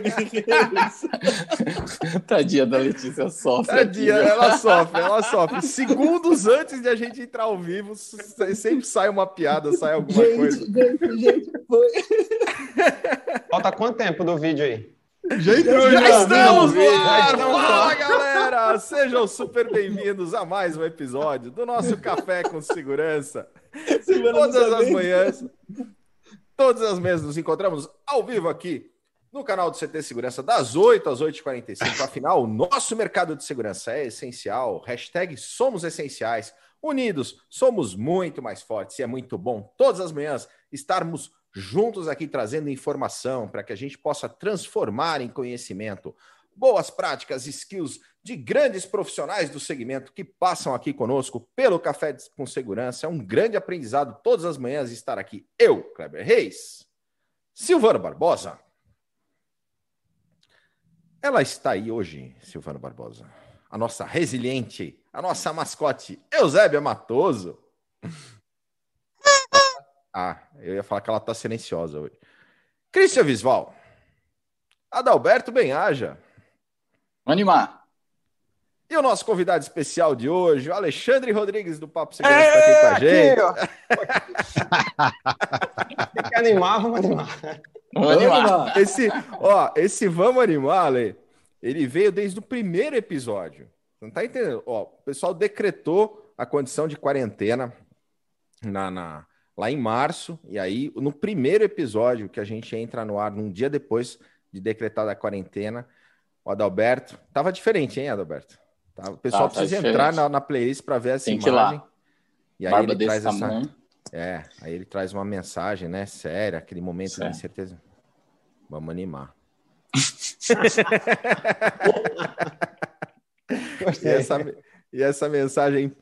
guerreiros. Tadinha da Letícia sofre. Tadinha, aqui, ela sofre, ela sofre. Segundos antes de a gente entrar ao vivo, sempre sai uma piada, sai alguma gente, coisa. gente, gente, foi. Falta quanto tempo do vídeo aí? Já entrou, Já já. estamos no ar! Fala, galera! Sejam super bem-vindos a mais um episódio do nosso Café com Segurança. Todas as manhãs, todas as manhãs nos encontramos ao vivo aqui no canal do CT Segurança das 8 às 8h45. Afinal, o nosso mercado de segurança é essencial. Hashtag somos essenciais. Unidos, somos muito mais fortes e é muito bom todas as manhãs estarmos juntos aqui trazendo informação para que a gente possa transformar em conhecimento boas práticas, skills de grandes profissionais do segmento que passam aqui conosco pelo Café com Segurança. É um grande aprendizado todas as manhãs estar aqui. Eu, Kleber Reis, Silvano Barbosa. Ela está aí hoje, Silvano Barbosa. A nossa resiliente, a nossa mascote, Eusébia Matoso. Ah, eu ia falar que ela está silenciosa hoje. Cristian Visval. Adalberto Benhaja. Animar. E o nosso convidado especial de hoje, o Alexandre Rodrigues do Papo Segurança, está aqui com a gente. Tem que animar, vamos animar. Vamos animar. Esse, ó, esse Vamos Animar, Ale, ele veio desde o primeiro episódio. Não tá entendendo? Ó, o pessoal decretou a condição de quarentena na, na- lá em março, e aí, no primeiro episódio que a gente entra no ar, num dia depois de decretada a quarentena, o Adalberto. Tava diferente, hein, Adalberto? Tá, o pessoal Tá, tá precisa diferente. entrar na, na playlist para ver essa Tem imagem. E aí Barba ele traz essa. tamanho. É, aí ele traz uma mensagem, né? Séria, aquele momento Sério. de incerteza. Vamos animar. E essa, e essa mensagem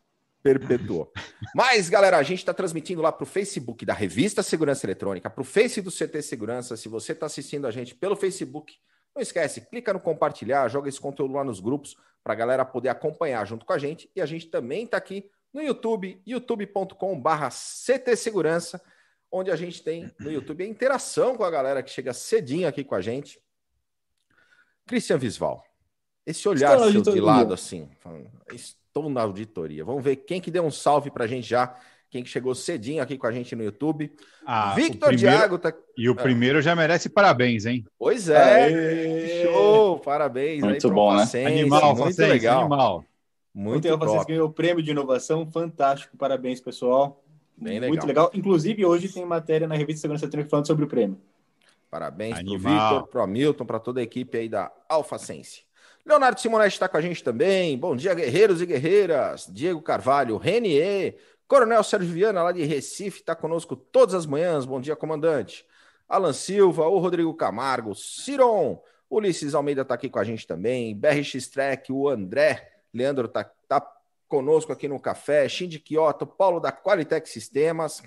perpetuou. Mas, galera, a gente está transmitindo lá para o Facebook da Revista Segurança Eletrônica, para o Face do CT Segurança. Se você está assistindo a gente pelo Facebook, não esquece, clica no compartilhar, joga esse conteúdo lá nos grupos para a galera poder acompanhar junto com a gente. E a gente também está aqui no YouTube, youtube.com/barra CT Segurança, onde a gente tem no YouTube a interação com a galera que chega cedinho aqui com a gente. Cristian Visval, esse olhar seu de lado assim, falando, estou na auditoria. Vamos ver quem que deu um salve pra gente já, quem que chegou cedinho aqui com a gente no YouTube. Ah, Victor primeiro- Diago tá. E o primeiro já merece parabéns, hein? Pois é, Aê! show, parabéns aí Muito pro bom, né? Animal, muito Facense, legal, animal. muito Ontem vocês ganhou o prêmio de inovação, fantástico, parabéns, pessoal. Bem Muito legal. legal. Inclusive, hoje tem matéria na revista Segurança Eletrônica falando sobre o prêmio. Parabéns pro Animal. Victor, pro Hamilton, para toda a equipe aí da Alfacense. Leonardo Simonetti está com a gente também. Bom dia, guerreiros e guerreiras. Diego Carvalho, Renier, Coronel Sérgio Viana, lá de Recife, está conosco todas as manhãs. Bom dia, comandante. Alan Silva, o Rodrigo Camargo, Ciron, Ulisses Almeida está aqui com a gente também. BRX Trek, o André, Leandro está tá conosco aqui no café. Shindy Kioto, Paulo da Qualitec Sistemas.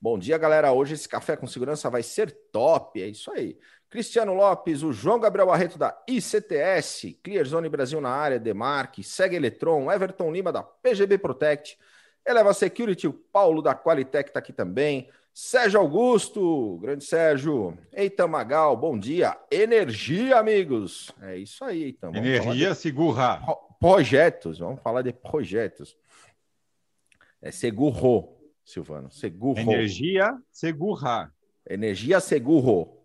Bom dia, galera. Hoje esse café com segurança vai ser top. É isso aí. Cristiano Lopes, o João Gabriel Barreto da ICTS, Clearzone Brasil na área, Demarque, Segue Eletron, Everton Lima da PGB Protect, Eleva Security, o Paulo da Qualitec está aqui também, Sérgio Augusto, grande Sérgio, Eitan Magal, bom dia. Energia, amigos. É isso aí. Vamos falar de Energia segura. Pro- projetos, vamos falar de projetos. É Segurro, Silvano, Segurro. Energia segura. Energia Segurro.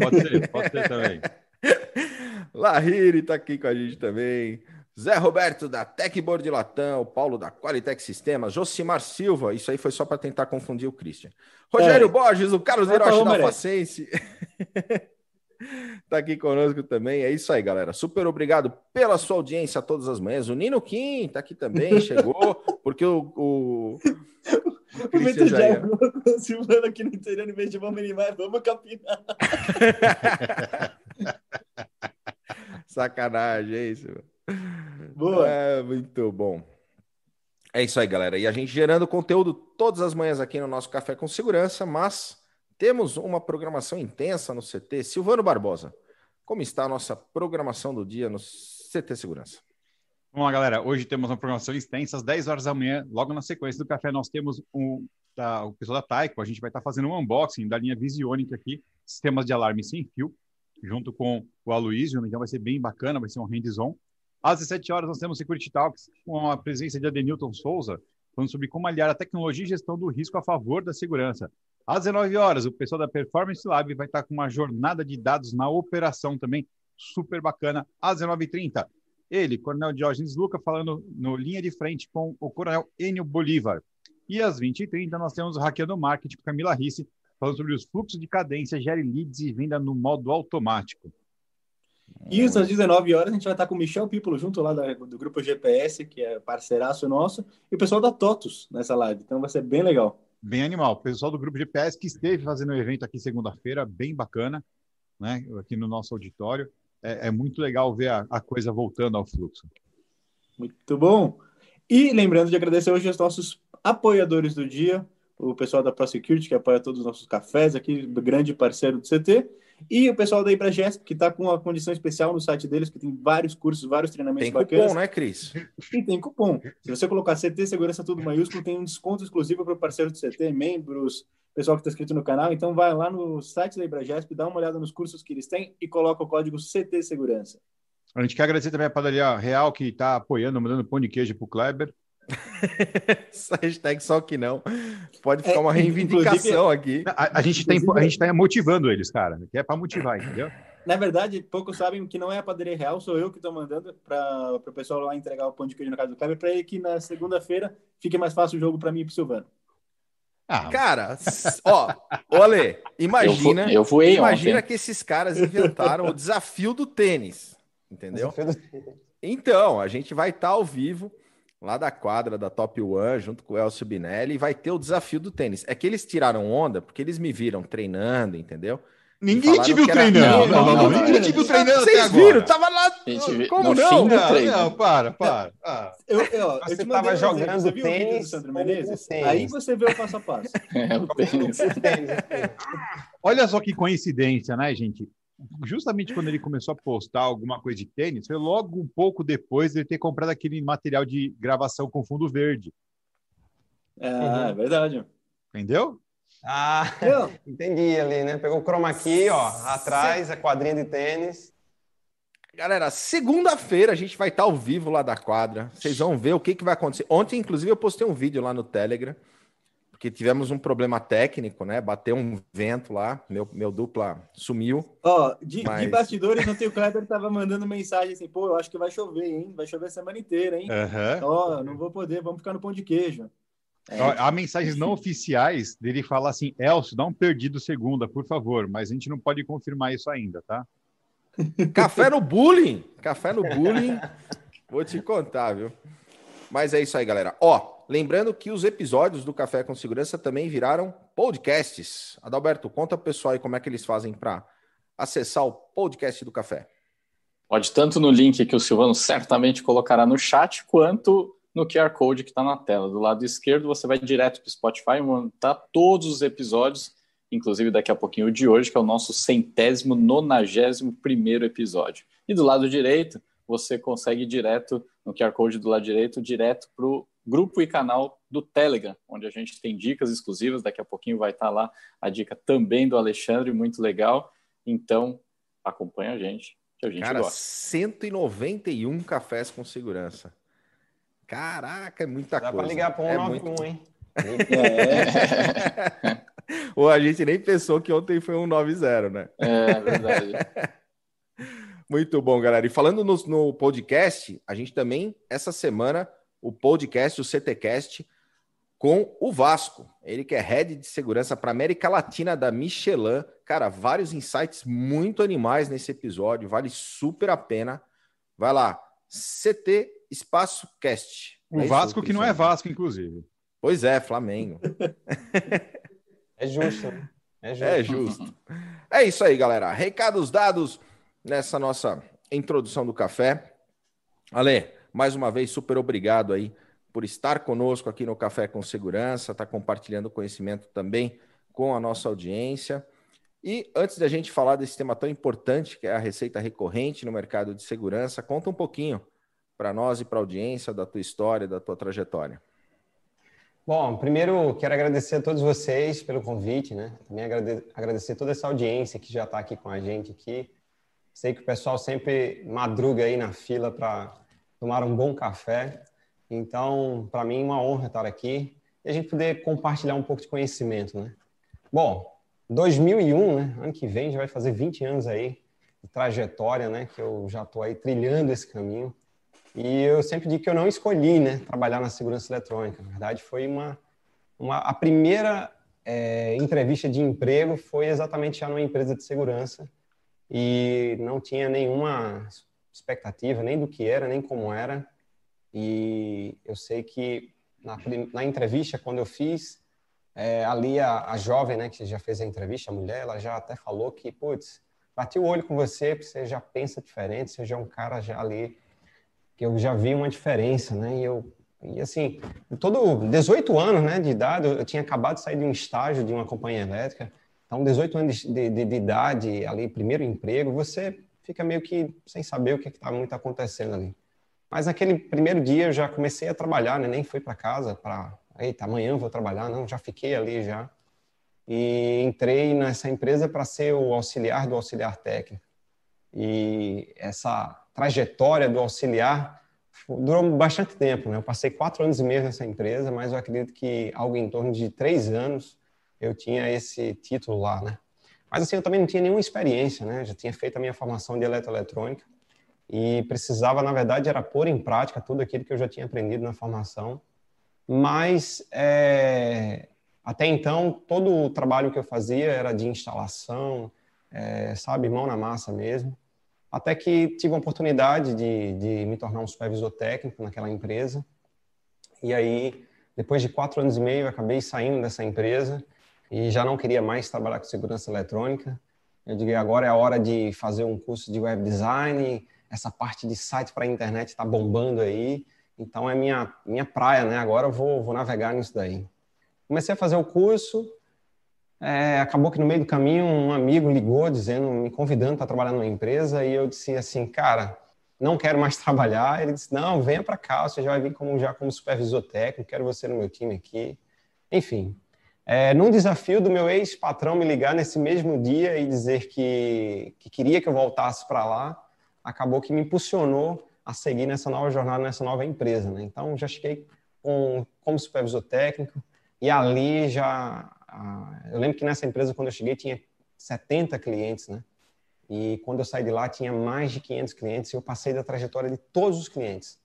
Pode ser, pode ser também. Lahiri tá aqui com a gente também. Zé Roberto da Techboard de Latão, Paulo da Qualitec Sistemas, Josimar Silva, isso aí foi só para tentar confundir o Christian. Rogério É. Borges, o Carlos Hiroshi da. Facense. tá aqui conosco também. É isso aí, galera. Super obrigado pela sua audiência todas as manhãs. O Nino Kim tá aqui também, chegou, porque o, o, o Vitor já com Silvano aqui no interior, em vez de vamos animar, vamos capinar. Sacanagem, é isso. Boa. É, muito bom. É isso aí, galera. E a gente gerando conteúdo todas as manhãs aqui no nosso Café com Segurança, mas temos uma programação intensa no CT. Silvano Barbosa, como está a nossa programação do dia no CT Segurança? Vamos lá, galera. Hoje temos uma programação extensa, às 10 horas da manhã, logo na sequência do café, nós temos um da, o pessoal da Taiko, a gente vai estar fazendo um unboxing da linha Visionic aqui, sistemas de alarme sem fio, junto com o Aloysio, então vai ser bem bacana, vai ser um hands-on. Às 17 horas nós temos Security Talks com a presença de Adenilton Souza, falando sobre como aliar a tecnologia e gestão do risco a favor da segurança. Às 19 horas, o pessoal da Performance Lab vai estar com uma jornada de dados na operação também, super bacana. Às 19h30, ele, Coronel Diógenes Luca, falando no linha de frente com o Coronel Enio Bolívar. E às 20h30, nós temos o Hackeando Marketing com Camila Risse, falando sobre os fluxos de cadência, gere leads e venda no modo automático. E às 19 horas a gente vai estar com o Michel Pípolo junto lá do grupo GPS, que é parceiraço nosso, e o pessoal da TOTUS nessa live. Então vai ser bem legal. Bem animal. O pessoal do grupo GPS que esteve fazendo o evento aqui segunda-feira, bem bacana, né? Aqui no nosso auditório. É, é muito legal ver a, a coisa voltando ao fluxo. Muito bom. E lembrando de agradecer hoje aos nossos apoiadores do dia, o pessoal da ProSecurity, que apoia todos os nossos cafés aqui, grande parceiro do CT, e o pessoal da Ibragesp, que está com uma condição especial no site deles, que tem vários cursos, vários treinamentos Tem bacanas. cupom, né, Cris? E tem cupom. Se você colocar CT Segurança Tudo Maiúsculo, tem um desconto exclusivo para o parceiro do CT, membros, pessoal que está inscrito no canal. Então vai lá no site da Ibragesp, dá uma olhada nos cursos que eles têm e coloca o código CT Segurança. A gente quer agradecer também a padaria Real, que está apoiando, mandando pão de queijo para o Kleber. Essa hashtag só que não. Pode ficar É, uma reivindicação aqui. A, a gente está a gente tá motivando eles, cara, que é para motivar, entendeu? Na verdade, poucos sabem que não é a padaria real, sou eu que estou mandando para o pessoal lá entregar o pão de queijo na casa do Kleber, para ele que na segunda-feira fique mais fácil o jogo para mim e para o Silvano. Ah, Cara, ó, Ale, imagina, Eu, eu voei imagina ontem. que esses caras inventaram o desafio do tênis, entendeu? Então, a gente vai estar ao vivo lá da quadra da Top One, junto com o Elcio Binelli, e vai ter o desafio do tênis. É que eles tiraram onda porque eles me viram treinando, entendeu? Ninguém te viu era- treinando. Não, não, não, não. Ninguém te viu treinando até Vocês agora. viram? Tava lá. Gente Como no não? fim do Não, treino. não, para, para. Ah. Eu, eu, eu Você te tava mandei exemplo, jogando você viu o vídeo do tênis Sandro ou Menezes? tênis? Aí você vê o passo a passo. É, o tênis. Olha só que coincidência, né, gente? Justamente quando ele começou a postar alguma coisa de tênis, foi logo um pouco depois de ele ter comprado aquele material de gravação com fundo verde. Ah, é verdade. Entendeu? Ah, entendi ali, né? Pegou o chroma key, ó, atrás, a quadrinha de tênis. Galera, segunda-feira a gente vai estar ao vivo lá da quadra. Vocês vão ver o que, que vai acontecer. Ontem, inclusive, eu postei um vídeo lá no Telegram, porque tivemos um problema técnico, né? Bateu um vento lá, meu, meu dupla sumiu. ó, de, Mas- de bastidores, ontem o Kleber tava mandando mensagem assim, pô, eu acho que vai chover, hein? Vai chover a semana inteira, hein? Ó, não vou poder, vamos ficar no pão de queijo. Ó, Há mensagens não oficiais dele falar assim: Elcio, dá um perdido segunda, por favor, mas a gente não pode confirmar isso ainda, tá? Café no bullying! Café no bullying. Vou te contar, viu? Mas é isso aí, galera. Ó, lembrando que os episódios do Café com Segurança também viraram podcasts. Adalberto, conta pro pessoal aí como é que eles fazem para acessar o podcast do Café. Pode tanto no link que o Silvano certamente colocará no chat, quanto no QR Code que está na tela. Do lado esquerdo, você vai direto para o Spotify, montar todos os episódios, inclusive daqui a pouquinho o de hoje, que é o nosso centésimo, nonagésimo primeiro episódio. E do lado direito, você consegue ir direto, no QR Code do lado direito, direto para o grupo e canal do Telegram, onde a gente tem dicas exclusivas. Daqui a pouquinho vai estar lá a dica também do Alexandre, muito legal. Então, acompanha a gente, que a gente Cara, gosta. 191 cafés com segurança. Caraca, é muita Dá coisa. pra ligar pro é 191, muito... hein? É, Ou a gente nem pensou que ontem foi um 90, né? É verdade. Muito bom, galera. E falando no, no podcast, a gente também, essa semana, o podcast, o CTcast, com o Vasco. Ele que é head de segurança para América Latina da Michelin. Cara, vários insights muito animais nesse episódio, vale super a pena. Vai lá, CT Espaço Cast. O É isso, Vasco que não é? Vasco, inclusive. Pois é, Flamengo. É justo, né? É justo. É justo. É isso aí, galera. Recados dados nessa nossa introdução do café. Ale, mais uma vez, super obrigado aí por estar conosco aqui no Café com Segurança, tá compartilhando conhecimento também com a nossa audiência. E antes da gente falar desse tema tão importante, que é a receita recorrente no mercado de segurança, conta um pouquinho para nós e para a audiência da tua história, da tua trajetória. Bom, primeiro quero agradecer a todos vocês pelo convite, né? Também agradecer toda essa audiência que já está aqui com a gente aqui. Sei que o pessoal sempre madruga aí na fila para tomar um bom café. Então, para mim, é uma honra estar aqui e a gente poder compartilhar um pouco de conhecimento, né? Bom, 2001, né? Ano que vem já vai fazer 20 anos aí de trajetória, né? Que eu já estou aí trilhando esse caminho. E eu sempre digo que eu não escolhi, né? Trabalhar na segurança eletrônica. Na verdade, foi uma, uma a primeira é, entrevista de emprego foi exatamente já numa empresa de segurança e não tinha nenhuma expectativa nem do que era nem como era. E eu sei que na, na entrevista quando eu fiz é, ali a, a, jovem, né, que já fez a entrevista, a mulher, ela já até falou que, putz, bati o olho com você, porque você já pensa diferente, você já é um cara já ali que eu já vi uma diferença, né? E eu e assim, todo 18 anos, né, de idade, eu tinha acabado de sair de um estágio de uma companhia elétrica. Então, 18 anos de, de, de idade, ali, primeiro emprego, você fica meio que sem saber o que é está muito acontecendo ali. Mas naquele primeiro dia eu já comecei a trabalhar, né? Nem fui para casa para eita, amanhã vou trabalhar, não, já fiquei ali já. E entrei nessa empresa para ser o auxiliar do auxiliar técnico. E essa trajetória do auxiliar durou bastante tempo, né? Eu passei quatro anos e meio nessa empresa, mas eu acredito que algo em torno de três anos eu tinha esse título lá, né? Mas assim, eu também não tinha nenhuma experiência, né? Já tinha feito a minha formação de eletroeletrônica e precisava, na verdade, era pôr em prática tudo aquilo que eu já tinha aprendido na formação mas é, até então todo o trabalho que eu fazia era de instalação, é, sabe, mão na massa mesmo. Até que tive a oportunidade de, de me tornar um supervisor técnico naquela empresa. E aí, depois de quatro anos e meio, acabei saindo dessa empresa e já não queria mais trabalhar com segurança eletrônica. Eu digo, agora é a hora de fazer um curso de web design, essa parte de site para a internet está bombando aí. Então é minha minha praia, né? Agora eu vou, vou navegar nisso daí. Comecei a fazer o curso. É, acabou que no meio do caminho um amigo ligou dizendo, me convidando para trabalhar numa empresa e eu disse assim, cara, não quero mais trabalhar. Ele disse, não, venha para cá, você já vai vir como já como supervisor técnico, quero você no meu time aqui. Enfim, é, num desafio do meu ex-patrão me ligar nesse mesmo dia e dizer que, que queria que eu voltasse para lá, acabou que me impulsionou a seguir nessa nova jornada, nessa nova empresa. Né? Então, já cheguei com, como supervisor técnico e ali já... eu lembro que nessa empresa, quando eu cheguei, tinha 70 clientes, né? E quando eu saí de lá, tinha mais de 500 clientes e eu passei da trajetória de todos os clientes.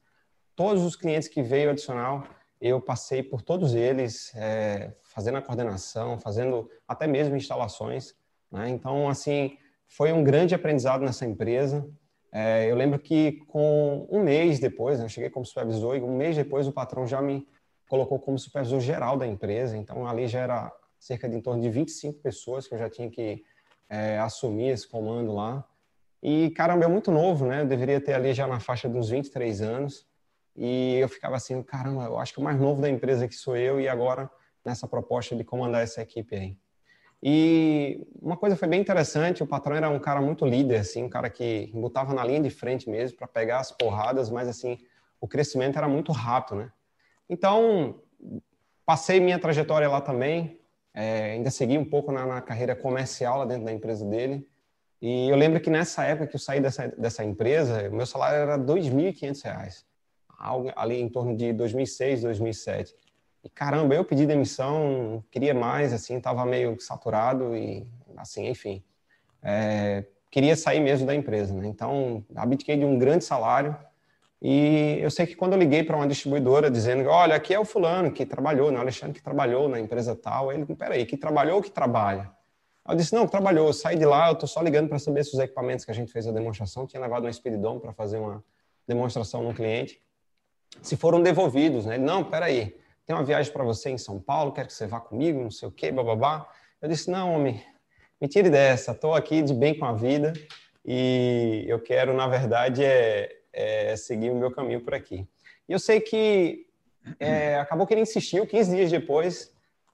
Todos os clientes que veio adicional, eu passei por todos eles, é, fazendo a coordenação, fazendo até mesmo instalações. Né? Então, assim, foi um grande aprendizado nessa empresa. É, eu lembro que com um mês depois, né, eu cheguei como supervisor e um mês depois o patrão já me colocou como supervisor geral da empresa. Então ali já era cerca de em torno de 25 pessoas que eu já tinha que é, assumir esse comando lá. E caramba, é muito novo, né? Eu deveria ter ali já na faixa dos 23 anos. E eu ficava assim, caramba, eu acho que o mais novo da empresa que sou eu e agora nessa proposta de comandar essa equipe aí. E uma coisa foi bem interessante, o patrão era um cara muito líder, assim, um cara que botava na linha de frente mesmo para pegar as porradas, mas assim, o crescimento era muito rápido, né? Então, passei minha trajetória lá também, é, ainda segui um pouco na, na, carreira comercial lá dentro da empresa dele. E eu lembro que nessa época que eu saí dessa, dessa empresa, meu salário era R$ 2.500, ali em torno de 2006, 2007. E caramba, eu pedi demissão, queria mais, assim, estava meio saturado e, assim, enfim, é, queria sair mesmo da empresa, né? Então, abdiquei de um grande salário e eu sei que quando eu liguei para uma distribuidora dizendo, olha, aqui é o fulano que trabalhou, né? O Alexandre que trabalhou na empresa tal, ele, peraí, que trabalhou ou que trabalha? Eu disse, não, trabalhou, saí de lá, eu estou só ligando para saber se os equipamentos que a gente fez a demonstração, tinha levado um Spiridon para fazer uma demonstração no cliente, se foram devolvidos, né? Ele, não, peraí, tem uma viagem para você em São Paulo, quero que você vá comigo, não sei o quê, bababá. Eu disse, não, homem, me tire dessa, estou aqui de bem com a vida e eu quero, na verdade, é, é seguir o meu caminho por aqui. E eu sei que é, acabou que ele insistiu, 15 dias depois,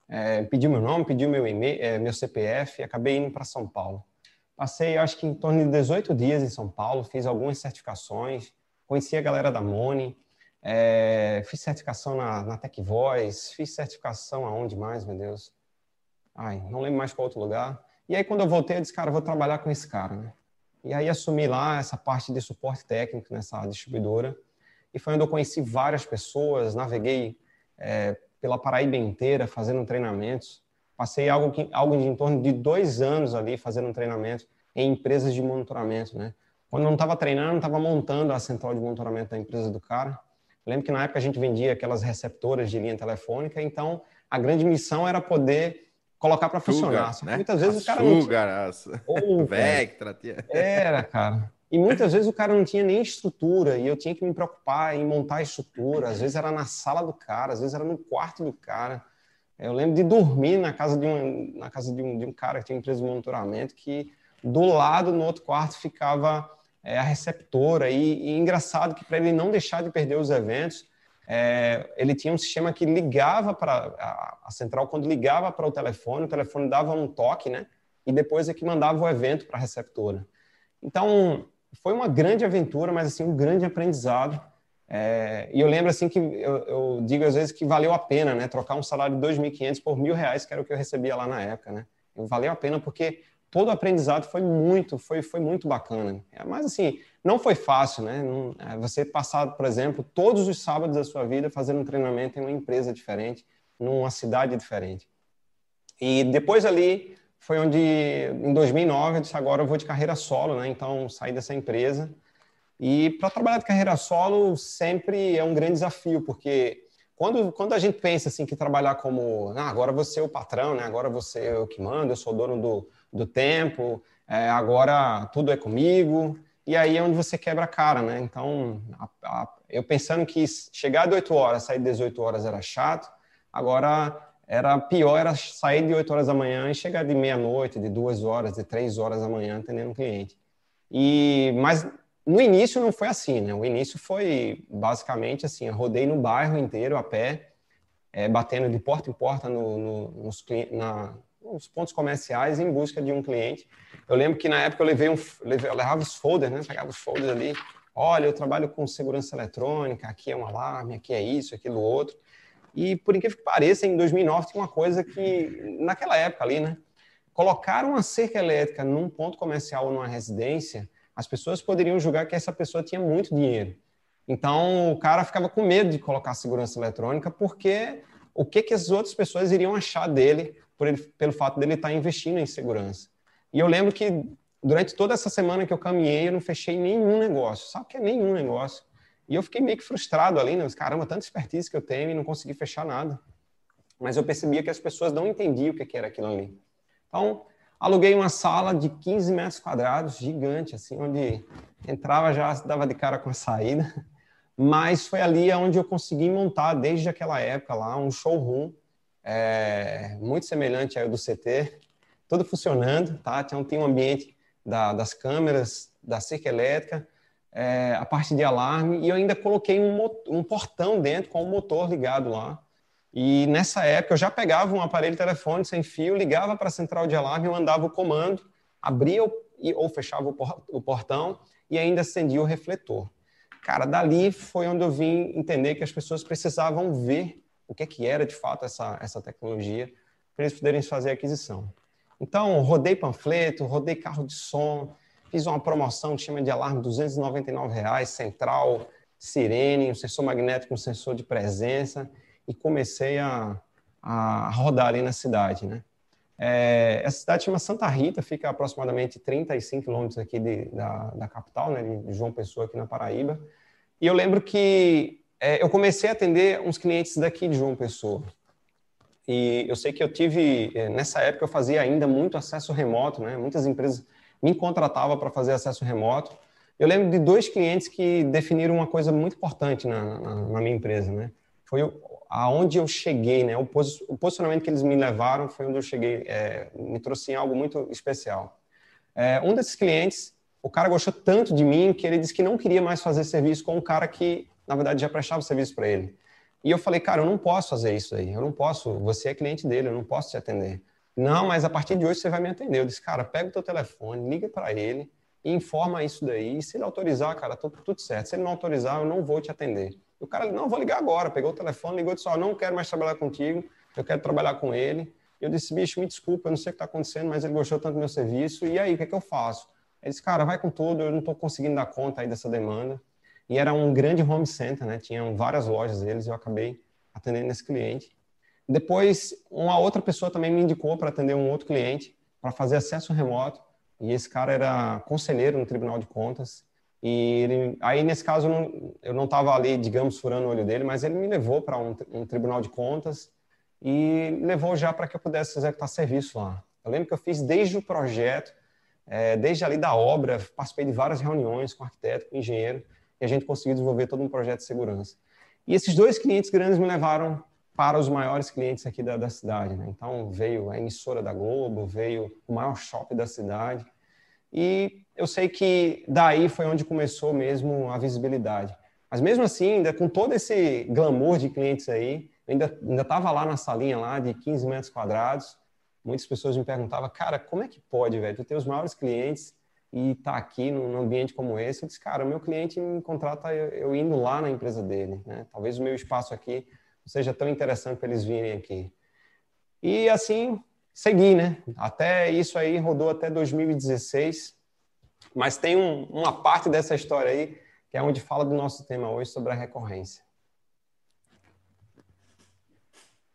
é, pediu meu nome, pediu meu e-mail, é, meu CPF, acabei indo para São Paulo. Passei, acho que em torno de 18 dias em São Paulo, fiz algumas certificações, conheci a galera da Moni, é, fiz certificação na, na Tech Voice, fiz certificação aonde mais, meu Deus? Ai, não lembro mais qual outro lugar. E aí, quando eu voltei, eu disse, cara, eu vou trabalhar com esse cara, né? E aí, assumi lá essa parte de suporte técnico nessa distribuidora. E foi onde eu conheci várias pessoas, naveguei é, pela Paraíba inteira fazendo treinamentos. Passei algo, que, algo de em torno de dois anos ali fazendo treinamento em empresas de monitoramento, né? Quando não estava treinando, estava montando a central de monitoramento da empresa do cara. Eu lembro que na época a gente vendia aquelas receptoras de linha telefônica, então a grande missão era poder colocar para funcionar. né? Muitas vezes a o cara não tinha... Ou, Vectra. Era, cara. E muitas vezes o cara não tinha nem estrutura e eu tinha que me preocupar em montar a estrutura. Às vezes era na sala do cara, às vezes era no quarto do cara. Eu lembro de dormir na casa de um, na casa de um, de um cara que tinha empresa de monitoramento que do lado, no outro quarto, ficava é, a receptora. E, e engraçado que para ele não deixar de perder os eventos, é, ele tinha um sistema que ligava para a, a, central, quando ligava para o telefone, o telefone dava um toque, né? E depois é que mandava o evento para a receptora. Então, foi uma grande aventura, mas assim, um grande aprendizado. É, e eu lembro assim que eu, eu, digo às vezes que valeu a pena, né? Trocar um salário de 2.500 por mil reais, que era o que eu recebia lá na época, né? Valeu a pena porque todo o aprendizado foi muito, foi, foi muito bacana. Mas assim, não foi fácil, né? É, você passar, por exemplo, todos os sábados da sua vida fazendo um treinamento em uma empresa diferente, numa cidade diferente. E depois ali foi onde, em 2009, eu disse, agora eu vou de carreira solo, né? Então, saí dessa empresa. E para trabalhar de carreira solo sempre é um grande desafio, porque quando, quando a gente pensa assim que trabalhar como, ah, agora você é o patrão, né? Agora você é o que manda, eu sou dono do, do tempo, é, agora tudo é comigo, e aí é onde você quebra a cara, né? Então, a, a, eu pensando que chegar de 8 horas, sair de 18 horas era chato, agora era pior era sair de 8 horas da manhã e chegar de meia-noite, de 2 horas, de 3 horas da manhã atendendo um cliente. E, mas no início não foi assim, né? O início foi basicamente assim, eu rodei no bairro inteiro a pé, é, batendo de porta em porta no, no, nos, na, os pontos comerciais em busca de um cliente. Eu lembro que na época eu levei um, levei, eu levava os folders, né? Pegava os folders ali. Olha, eu trabalho com segurança eletrônica, aqui é um alarme, aqui é isso, aquilo outro. E por incrível que pareça, em 2009 tinha uma coisa que naquela época ali, né? Colocar uma cerca elétrica num ponto comercial ou numa residência, as pessoas poderiam julgar que essa pessoa tinha muito dinheiro. Então o cara ficava com medo de colocar segurança eletrônica porque o que que as outras pessoas iriam achar dele ele, pelo fato dele estar investindo em segurança. E eu lembro que durante toda essa semana que eu caminhei, eu não fechei nenhum negócio. Sabe que é nenhum negócio? E eu fiquei meio que frustrado ali, né? Caramba, tanta expertise que eu tenho e não consegui fechar nada. Mas eu percebia que as pessoas não entendiam o que era aquilo ali. Então, aluguei uma sala de 15 metros quadrados, gigante, assim, onde entrava já dava de cara com a saída. Mas foi ali onde eu consegui montar, desde aquela época lá, um showroom é, muito semelhante ao do CT, tudo funcionando, tá? Então tem um ambiente da, das câmeras, da cerca elétrica, é, a parte de alarme, e eu ainda coloquei um, um portão dentro com o um motor ligado lá. E nessa época eu já pegava um aparelho telefone sem fio, ligava para a central de alarme, mandava o comando, abria ou fechava o portão e ainda acendia o refletor. Cara, dali foi onde eu vim entender que as pessoas precisavam ver o que, que era de fato essa, essa tecnologia, para eles poderem fazer aquisição. Então, rodei panfleto, rodei carro de som, fiz uma promoção que chama de alarme, 299 reais, central, sirene, um sensor magnético, um sensor de presença, e comecei a, a rodar ali na cidade, né? É, essa cidade chama Santa Rita, fica aproximadamente 35 quilômetros aqui de, da, da capital, né, de João Pessoa, aqui na Paraíba. E eu lembro que é, eu comecei a atender uns clientes daqui de João Pessoa. E eu sei que eu tive, é, nessa época eu fazia ainda muito acesso remoto, né? Muitas empresas me contratavam para fazer acesso remoto. Eu lembro de dois clientes que definiram uma coisa muito importante na, na, na minha empresa, né? Foi aonde eu cheguei, né? O, o, posicionamento que eles me levaram foi onde eu cheguei, é, me trouxe algo muito especial. É, um desses clientes, o cara gostou tanto de mim que ele disse que não queria mais fazer serviço com um cara que na verdade, já prestava serviço para ele. E eu falei, cara, eu não posso fazer isso aí, eu não posso, você é cliente dele, eu não posso te atender. Não, mas a partir de hoje você vai me atender. Eu disse, cara, pega o teu telefone, liga para ele e informa isso daí. E se ele autorizar, cara, tudo, tudo certo. Se ele não autorizar, eu não vou te atender. E o cara, não, vou ligar agora. Pegou o telefone, ligou e disse, ó, não quero mais trabalhar contigo, eu quero trabalhar com ele. Eu disse, bicho, me desculpa, eu não sei o que está acontecendo, mas ele gostou tanto do meu serviço. E aí, o que, é que eu faço? Ele disse, cara, vai com tudo, eu não estou conseguindo dar conta aí dessa demanda. E era um grande home center, né? Tinham várias lojas deles eu acabei atendendo esse cliente. Depois, uma outra pessoa também me indicou para atender um outro cliente para fazer acesso remoto. E esse cara era conselheiro no Tribunal de Contas. E ele, aí, nesse caso, eu não estava ali, digamos, furando o olho dele, mas ele me levou para um, um, Tribunal de Contas e levou já para que eu pudesse executar serviço lá. Eu lembro que eu fiz desde o projeto é, desde ali da obra, participei de várias reuniões com arquiteto, com engenheiro, e a gente conseguiu desenvolver todo um projeto de segurança. E esses dois clientes grandes me levaram para os maiores clientes aqui da, da cidade. Né? Então, veio a emissora da Globo, veio o maior shopping da cidade. E eu sei que daí foi onde começou mesmo a visibilidade. Mas mesmo assim, ainda com todo esse glamour de clientes aí, ainda estava lá na salinha lá de 15 metros quadrados, muitas pessoas me perguntavam, cara, como é que pode, velho, tu ter os maiores clientes e tá aqui num ambiente como esse? Eu disse, cara, o meu cliente me contrata eu, eu indo lá na empresa dele, né? Talvez o meu espaço aqui não seja tão interessante para eles virem aqui. E assim, segui, né? Até isso aí rodou até 2016, mas tem um, uma parte dessa história aí que é onde fala do nosso tema hoje sobre a recorrência.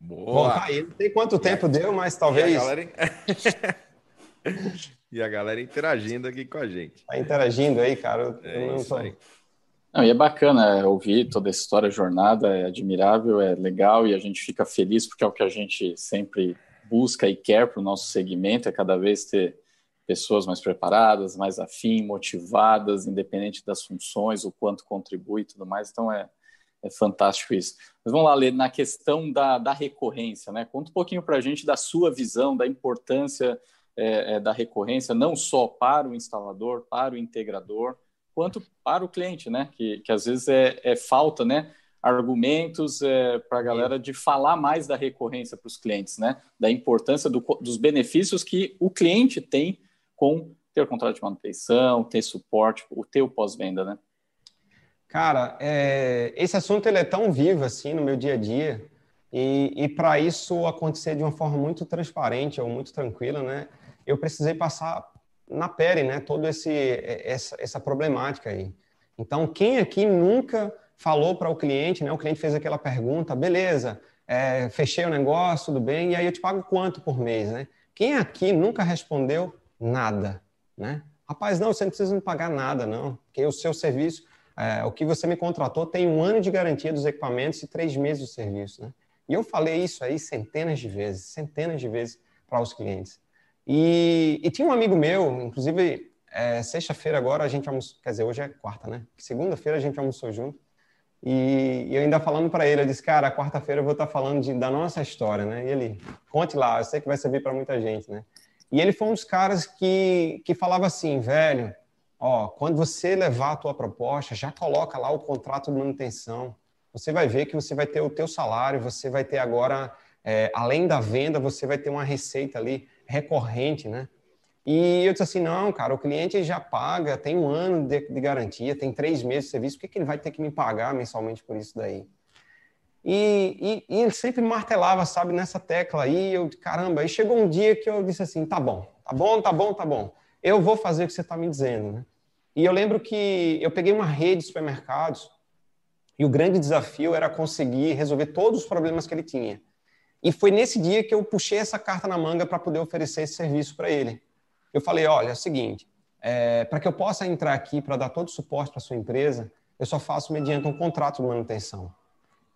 Boa. Bom, tá aí. Não sei quanto tempo deu, mas talvez. E a, galera... e a galera interagindo aqui com a gente. Tá interagindo aí, cara. Eu é isso tô... aí. Não, e é bacana é, ouvir toda essa história, jornada, é admirável, é legal e a gente fica feliz porque é o que a gente sempre busca e quer para o nosso segmento, é cada vez ter pessoas mais preparadas, mais afim, motivadas, independente das funções, o quanto contribui e tudo mais. Então é, é fantástico isso. Mas vamos lá, Lê, na questão da, da recorrência, né? Conta um pouquinho para a gente da sua visão, da importância é, é, da recorrência, não só para o instalador, para o integrador, quanto para o cliente, né? Que, que às vezes é, é falta, né? Argumentos é, para a galera de falar mais da recorrência para os clientes, né? Da importância do, dos benefícios que o cliente tem com ter contrato de manutenção, ter suporte, o ter pós-venda, né? Cara, é, esse assunto ele é tão vivo assim no meu dia a dia e, e para isso acontecer de uma forma muito transparente ou muito tranquila, né? Eu precisei passar na pele, né? Toda esse essa, essa problemática aí. Então, quem aqui nunca falou para o cliente, né? O cliente fez aquela pergunta, beleza? É, fechei o negócio, tudo bem? E aí eu te pago quanto por mês, né? Quem aqui nunca respondeu nada, né? Rapaz, não, você não precisa me pagar nada, não, porque o seu serviço é, o que você me contratou tem um ano de garantia dos equipamentos e três meses de serviço, né? E eu falei isso aí centenas de vezes, centenas de vezes para os clientes. E, e, tinha um amigo meu, inclusive, é, sexta-feira agora a gente almoçou, quer dizer, hoje é quarta, né? Segunda-feira a gente almoçou junto. E, e eu ainda falando para ele, eu disse, cara, quarta-feira eu vou estar tá falando de, da nossa história, né? E ele, conte lá, eu sei que vai servir para muita gente, né? E ele foi um dos caras que, que falava assim, velho, Ó, quando você levar a tua proposta, já coloca lá o contrato de manutenção. Você vai ver que você vai ter o teu salário, você vai ter agora, é, além da venda, você vai ter uma receita ali recorrente, né? E eu disse assim, não, cara, o cliente já paga, tem um ano de, de garantia, tem três meses de serviço, por que, que ele vai ter que me pagar mensalmente por isso daí? E, e, e, ele sempre martelava, sabe, nessa tecla aí, eu, caramba, aí chegou um dia que eu disse assim, tá bom, tá bom, tá bom, tá bom eu vou fazer o que você está me dizendo. Né? E eu lembro que eu peguei uma rede de supermercados e o grande desafio era conseguir resolver todos os problemas que ele tinha. E foi nesse dia que eu puxei essa carta na manga para poder oferecer esse serviço para ele. Eu falei: olha, é o seguinte, é, para que eu possa entrar aqui para dar todo o suporte para sua empresa, eu só faço mediante um contrato de manutenção.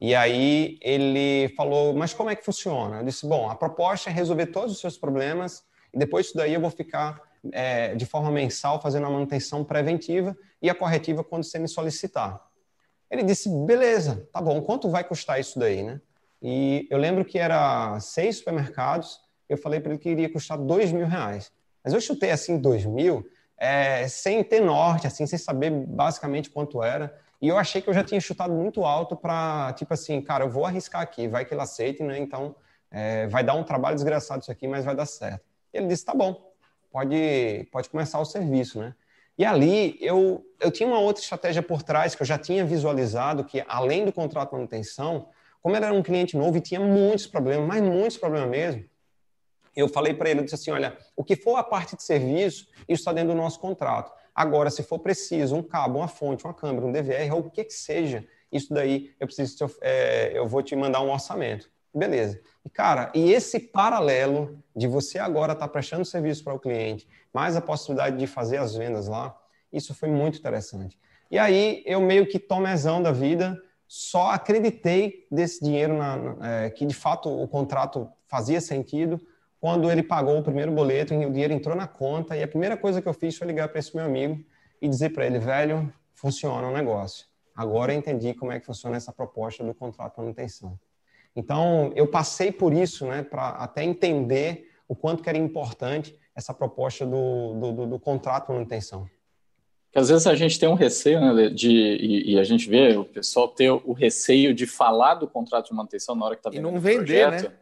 E aí ele falou: mas como é que funciona? Eu disse: bom, a proposta é resolver todos os seus problemas e depois disso daí eu vou ficar é, de forma mensal, fazendo a manutenção preventiva e a corretiva quando você me solicitar. Ele disse, beleza, tá bom, quanto vai custar isso daí, né? E eu lembro que era seis supermercados, eu falei para ele que iria custar dois mil reais. Mas eu chutei assim dois mil, é, sem ter norte, assim, sem saber basicamente quanto era. E eu achei que eu já tinha chutado muito alto para, tipo assim, cara, eu vou arriscar aqui, vai que ele aceite, né? Então, é, vai dar um trabalho desgraçado isso aqui, mas vai dar certo. E ele disse, tá bom, pode, pode começar o serviço, né? E ali eu, eu tinha uma outra estratégia por trás que eu já tinha visualizado que, além do contrato de manutenção, como era um cliente novo e tinha muitos problemas, mas muitos problemas mesmo, eu falei para ele, eu disse assim, olha, o que for a parte de serviço, isso está dentro do nosso contrato. Agora, se for preciso, um cabo, uma fonte, uma câmera, um DVR, ou o que que seja, isso daí eu preciso, é, eu vou te mandar um orçamento. Beleza. E, cara, e esse paralelo de você agora estar tá prestando serviço para o cliente, mais a possibilidade de fazer as vendas lá, isso foi muito interessante. E aí eu meio que tomezão da vida, só acreditei desse dinheiro, na, na, é, que de fato o contrato fazia sentido, quando ele pagou o primeiro boleto, o dinheiro entrou na conta, e a primeira coisa que eu fiz foi ligar para esse meu amigo e dizer para ele, velho, funciona o negócio. Agora eu entendi como é que funciona essa proposta do contrato de manutenção. Então, eu passei por isso, né, para até entender o quanto que era importante essa proposta do, do, do, do contrato de manutenção. Que às vezes a gente tem um receio, né, de, e, e, a gente vê o pessoal ter o receio de falar do contrato de manutenção na hora que está vendendo e não vender, projeto, né?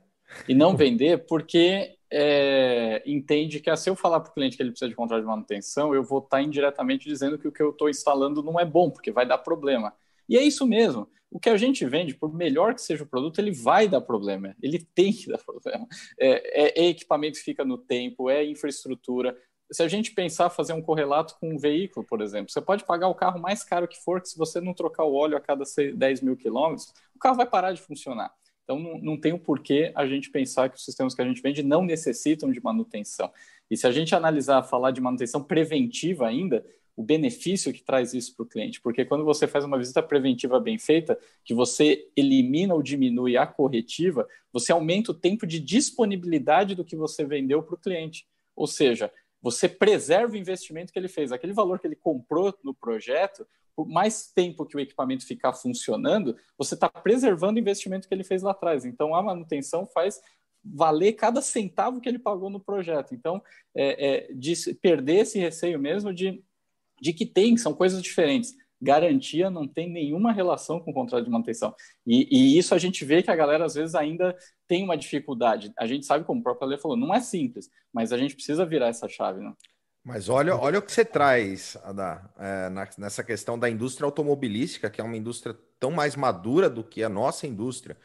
E não vender porque é, entende que ah, se eu falar para o cliente que ele precisa de contrato de manutenção, eu vou estar tá indiretamente dizendo que o que eu estou instalando não é bom, porque vai dar problema. E é isso mesmo. O que a gente vende, por melhor que seja o produto, ele vai dar problema. Ele tem que dar problema. É, é, é equipamento que fica no tempo, é infraestrutura. Se a gente pensar fazer um correlato com um veículo, por exemplo, você pode pagar o carro mais caro que for, que se você não trocar o óleo a cada 10 mil quilômetros, o carro vai parar de funcionar. Então, não, não tem o um porquê a gente pensar que os sistemas que a gente vende não necessitam de manutenção. E se a gente analisar, falar de manutenção preventiva ainda, o benefício que traz isso para o cliente, porque quando você faz uma visita preventiva bem feita, que você elimina ou diminui a corretiva, você aumenta o tempo de disponibilidade do que você vendeu para o cliente. Ou seja, você preserva o investimento que ele fez, aquele valor que ele comprou no projeto, por mais tempo que o equipamento ficar funcionando, você está preservando o investimento que ele fez lá atrás. Então, a manutenção faz valer cada centavo que ele pagou no projeto. Então, é, é, de perder esse receio mesmo de de que tem, são coisas diferentes. Garantia não tem nenhuma relação com o contrato de manutenção. E, e, isso a gente vê que a galera, às vezes, ainda tem uma dificuldade. A gente sabe, como o próprio Ale falou, não é simples, mas a gente precisa virar essa chave. Né? Mas olha, olha o que você traz, Adá, é, nessa questão da indústria automobilística, que é uma indústria tão mais madura do que a nossa indústria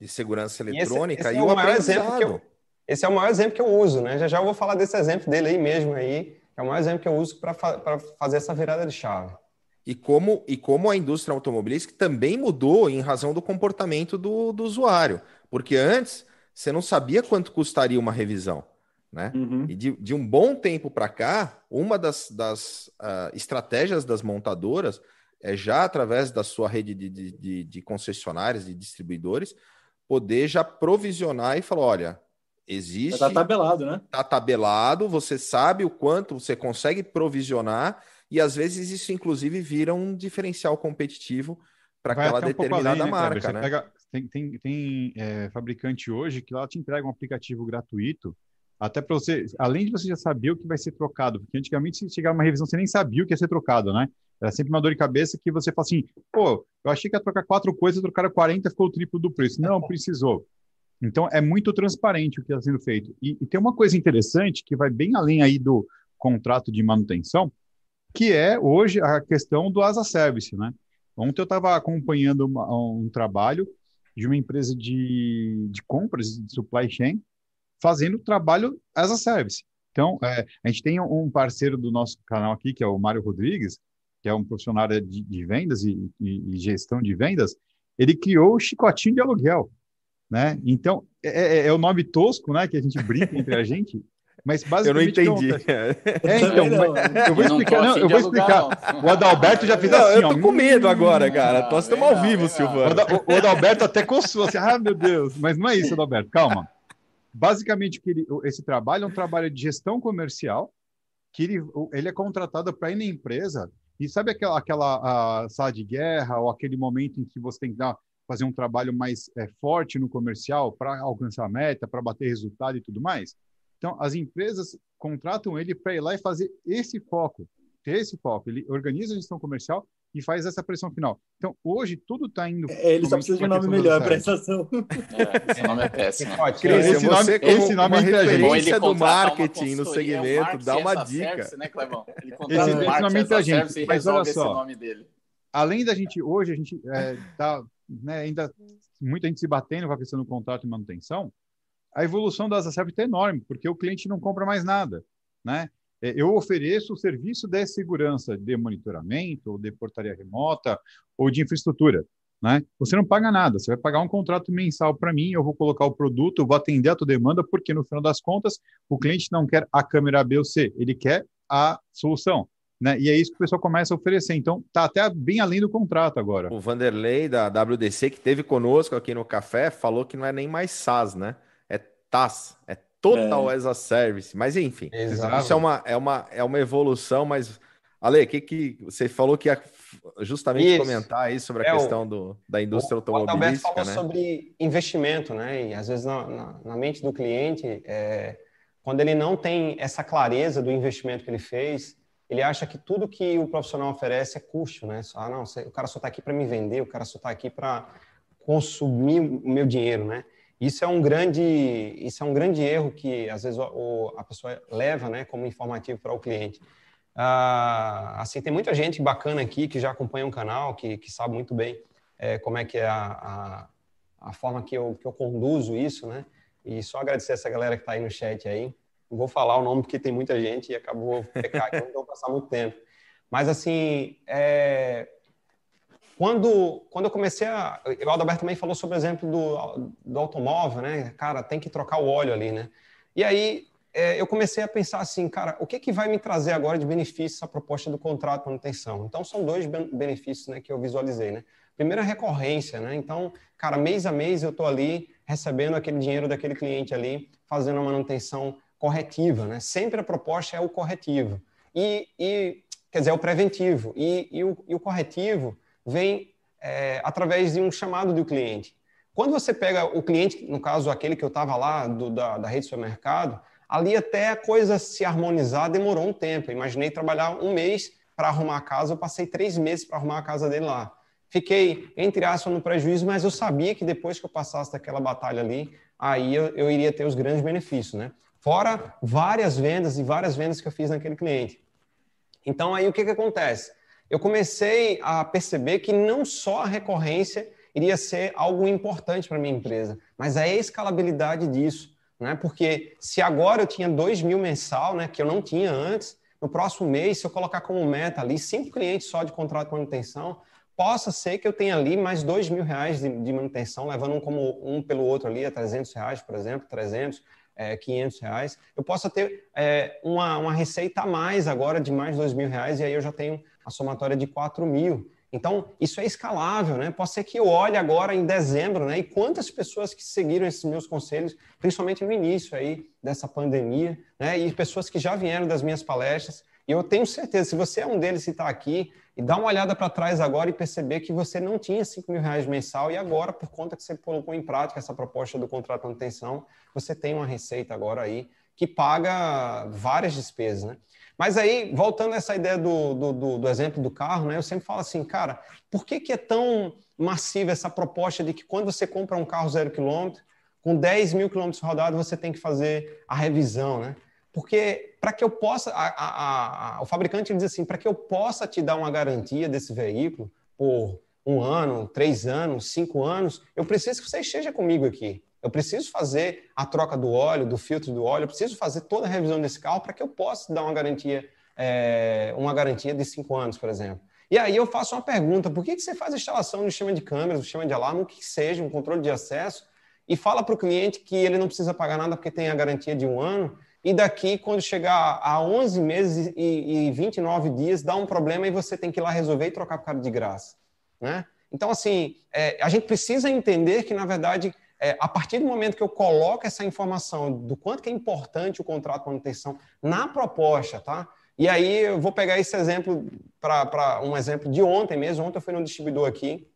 de segurança eletrônica. E, esse, esse e é o, o maior exemplo que eu, esse é o maior exemplo que eu uso, né? Já já eu vou falar desse exemplo dele aí mesmo aí é o maior exemplo que eu uso para fa fazer essa virada de chave. E como, e como a indústria automobilística também mudou em razão do comportamento do, do usuário. Porque antes você não sabia quanto custaria uma revisão. Né? Uhum. E de, de, um bom tempo para cá, uma das, das uh, estratégias das montadoras é já através da sua rede de, de, de, de concessionárias, de distribuidores, poder já provisionar e falar: olha, Existe. Está tabelado, né? Está tabelado, você sabe o quanto você consegue provisionar, e às vezes isso, inclusive, vira um diferencial competitivo para aquela um determinada além, né, marca. Né? Pega, tem tem, tem é, fabricante hoje que lá te entrega um aplicativo gratuito, até para você, além de você já saber o que vai ser trocado, porque antigamente, se chegar uma revisão, você nem sabia o que ia ser trocado, né? Era sempre uma dor de cabeça que você fala assim, pô, eu achei que ia trocar quatro coisas, trocaram 40, ficou o triplo do preço. Não, precisou. Então, é muito transparente o que está sendo feito. E, e, tem uma coisa interessante que vai bem além aí do contrato de manutenção, que é hoje a questão do as a service, né? Ontem eu estava acompanhando uma, um trabalho de uma empresa de, de compras, de supply chain, fazendo trabalho as a service. Então, é, a gente tem um parceiro do nosso canal aqui, que é o Mário Rodrigues, que é um profissional de, de vendas e, e, e gestão de vendas, ele criou o chicotinho de aluguel. Né? Então, é, é, é, o nome tosco, né? Que a gente brinca entre a gente. Mas basicamente. Eu não entendi. É, então, eu vou explicar. Não, eu vou explicar. O Adalberto já fez não, assim. Eu tô ó, com medo agora, cara. Nós estamos ao vivo, Silvano. O Adalberto até coçou assim. Ah, meu Deus. Mas não é isso, Adalberto. Calma. Basicamente, esse trabalho é um trabalho de gestão comercial, que ele, ele é contratado para ir na empresa. E sabe aquela, aquela sala de guerra ou aquele momento em que você tem que dar fazer um trabalho mais é, forte no comercial para alcançar a meta, para bater resultado e tudo mais. Então, as empresas contratam ele para ir lá e fazer esse foco, ter esse foco. Ele organiza a gestão comercial e faz essa pressão final. Então, hoje, tudo está indo. É, ele só precisa de um nome melhor para essa ação. É, esse nome é péssimo. Cris, esse nome, esse nome é referência do marketing no segmento, dá uma dica. Service, né, Clebão? Ele Esse- nome é essa inteligente, service e mas olha só. além da gente, hoje, a gente está né, ainda muita gente se batendo com a questão do contrato e manutenção, a evolução das ACEP é enorme, porque o cliente não compra mais nada. Né? É, Eu ofereço o serviço de segurança de monitoramento, ou de portaria remota, ou de infraestrutura. Né? Você não paga nada, você vai pagar um contrato mensal para mim, eu vou colocar o produto, eu vou atender a tua demanda, porque no final das contas, o cliente não quer a câmera B ou C, ele quer a solução. Né? E é isso que o pessoal começa a oferecer. Então, tá até bem além do contrato agora. O Vanderlei da WDC, que teve conosco aqui no café, falou que não é nem mais SaaS, né? É TAS, é Total as a Service. Mas enfim, Exato. isso é uma, é uma, é uma evolução, mas. Ale, o que, que você falou que ia justamente Isso. comentar aí sobre a É, o- questão do, da indústria O automobilística, falou né? sobre investimento, né? E às vezes na, na- na mente do cliente, é, quando ele não tem essa clareza do investimento que ele fez, ele acha que tudo que o profissional oferece é custo, né? Ah, não, o cara só está aqui para me vender, o cara só está aqui para consumir o meu dinheiro, né? Isso é um grande, isso é um grande erro que às vezes o- a pessoa leva, né, como informativo para o cliente. Ah, assim, tem muita gente bacana aqui que já acompanha o canal, que, que sabe muito bem é, como é que é a, a, a forma que eu, que eu conduzo isso, né? E só agradecer essa galera que está aí no chat aí. Vou falar o nome porque tem muita gente e acabou pecar não vou passar muito tempo. Mas, assim, é, quando, quando eu comecei a... O Adalberto também falou sobre o exemplo do, do automóvel, né? Cara, tem que trocar o óleo ali, né? E aí, é, eu comecei a pensar assim, cara, o que, que vai me trazer agora de benefício essa proposta do contrato de manutenção? Então, são dois ben- benefícios né, que eu visualizei, né? Primeiro, a recorrência, né? Então, cara, mês a mês eu estou ali recebendo aquele dinheiro daquele cliente ali, fazendo a manutenção corretiva, né? Sempre a proposta é o corretivo. E, e quer dizer, é o preventivo. E, e, o, e o corretivo vem é, através de um chamado do cliente. Quando você pega o cliente, no caso aquele que eu estava lá, do, da, da rede supermercado, ali até a coisa se harmonizar demorou um tempo. Eu imaginei trabalhar um mês para arrumar a casa, eu passei três meses para arrumar a casa dele lá. Fiquei, entre aspas, no prejuízo, mas eu sabia que depois que eu passasse daquela batalha ali, aí eu, eu iria ter os grandes benefícios, né? Fora várias vendas e várias vendas que eu fiz naquele cliente. Então, aí o que, que acontece? Eu comecei a perceber que não só a recorrência iria ser algo importante para minha empresa, mas a escalabilidade disso. Né? Porque se agora eu tinha 2 mil mensal, né, que eu não tinha antes, no próximo mês, se eu colocar como meta ali cinco clientes só de contrato de manutenção, possa ser que eu tenha ali mais 2 mil reais de, de manutenção, levando um, como, um pelo outro ali a 300 reais, por exemplo, 300, é, 500 reais. Eu possa ter é, uma, uma receita a mais agora de mais 2 mil reais e aí eu já tenho a somatória de 4 mil. Então, isso é escalável, né? Pode ser que eu olhe agora em dezembro, né? E quantas pessoas que seguiram esses meus conselhos, principalmente no início aí dessa pandemia, né? E pessoas que já vieram das minhas palestras. E eu tenho certeza, se você é um deles e está aqui, e dá uma olhada para trás agora e perceber que você não tinha 5 mil reais mensal e agora, por conta que você colocou em prática essa proposta do contrato de manutenção, você tem uma receita agora aí que paga várias despesas, né? Mas aí, voltando a essa ideia do, do, do, do, exemplo do carro, né? Eu sempre falo assim, cara, por que, que é tão massiva essa proposta de que quando você compra um carro zero quilômetro, com 10 mil quilômetros rodados, você tem que fazer a revisão, né? Porque para que eu possa, a, a, a, o fabricante diz assim, para que eu possa te dar uma garantia desse veículo por um ano, três anos, cinco anos, eu preciso que você esteja comigo aqui. Eu preciso fazer a troca do óleo, do filtro do óleo, eu preciso fazer toda a revisão desse carro para que eu possa dar uma garantia, é, uma garantia de cinco anos, por exemplo. E aí eu faço uma pergunta: por que, que você faz a instalação do sistema de câmeras, do sistema de alarme, o que seja, um controle de acesso, e fala para o cliente que ele não precisa pagar nada porque tem a garantia de um ano, e daqui, quando chegar a 11 meses e, e 29 dias, dá um problema e você tem que ir lá resolver e trocar por cara de graça. Né? Então, assim, é, a gente precisa entender que, na verdade, é, a partir do momento que eu coloco essa informação do quanto que é importante o contrato de manutenção na proposta, tá? E aí eu vou pegar esse exemplo para um exemplo de ontem mesmo. Ontem eu fui num distribuidor aqui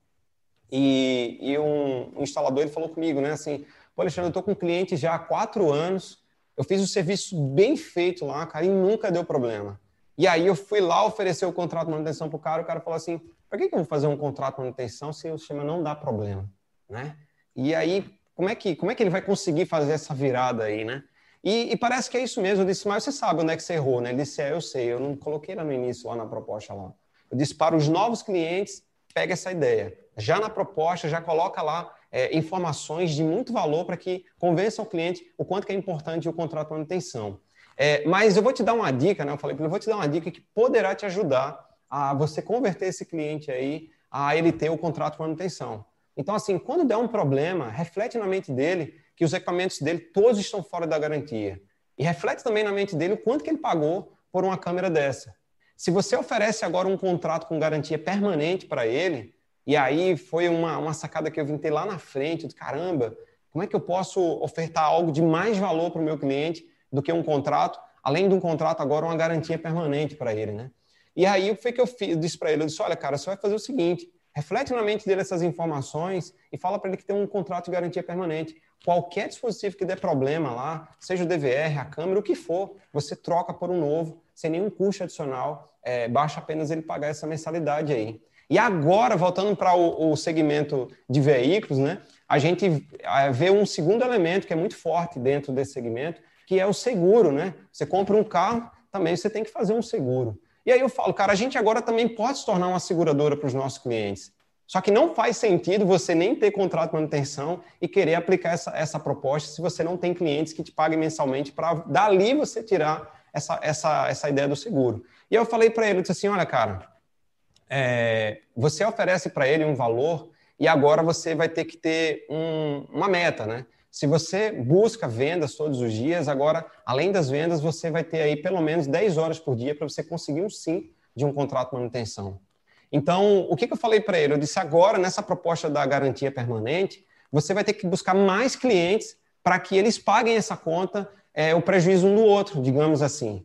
e, e um, um, instalador ele falou comigo, né? Assim, pô, Alexandre, eu estou com um cliente já há quatro anos, eu fiz o serviço bem feito lá, cara, e nunca deu problema. E aí eu fui lá oferecer o contrato de manutenção para o cara, o cara falou assim, para que, que eu vou fazer um contrato de manutenção se o sistema não dá problema, né? E aí, como é que, como é que ele vai conseguir fazer essa virada aí, né? E, e, parece que é isso mesmo. Eu disse, mas você sabe onde é que você errou, né? Ele disse, é, eu sei. Eu não coloquei lá no início, lá na proposta lá. Eu disse, para os novos clientes, pega essa ideia. Já na proposta, já coloca lá é, informações de muito valor para que convença o cliente o quanto que é importante o contrato de manutenção. É, mas eu vou te dar uma dica, né? Eu falei, eu vou te dar uma dica que poderá te ajudar a você converter esse cliente aí a ele ter o contrato de manutenção. Então, assim, quando der um problema, reflete na mente dele que os equipamentos dele todos estão fora da garantia. E reflete também na mente dele o quanto que ele pagou por uma câmera dessa. Se você oferece agora um contrato com garantia permanente para ele, e aí foi uma, uma sacada que eu vim ter lá na frente, de caramba, como é que eu posso ofertar algo de mais valor para o meu cliente do que um contrato, além de um contrato agora, uma garantia permanente para ele, né? E aí foi que eu, fiz, disse para ele, eu disse, olha, cara, você vai fazer o seguinte, reflete na mente dele essas informações e fala para ele que tem um contrato de garantia permanente. Qualquer dispositivo que der problema lá, seja o DVR, a câmera, o que for, você troca por um novo sem nenhum custo adicional, é, basta apenas ele pagar essa mensalidade aí. E agora, voltando para o, o, segmento de veículos, né, a gente vê um segundo elemento que é muito forte dentro desse segmento, que é o seguro. Né? Você compra um carro, também você tem que fazer um seguro. E aí eu falo, cara, a gente agora também pode se tornar uma seguradora para os nossos clientes. Só que não faz sentido você nem ter contrato de manutenção e querer aplicar essa, essa proposta se você não tem clientes que te paguem mensalmente para dali você tirar essa, essa, essa ideia do seguro. E eu falei para ele, eu disse assim, olha, cara, é, você oferece para ele um valor e agora você vai ter que ter um, uma meta, né? Se você busca vendas todos os dias, agora, além das vendas, você vai ter aí pelo menos 10 horas por dia para você conseguir um sim de um contrato de manutenção. Então, o que, que eu falei para ele? Eu disse, agora, nessa proposta da garantia permanente, você vai ter que buscar mais clientes para que eles paguem essa conta é, o prejuízo um do outro, digamos assim.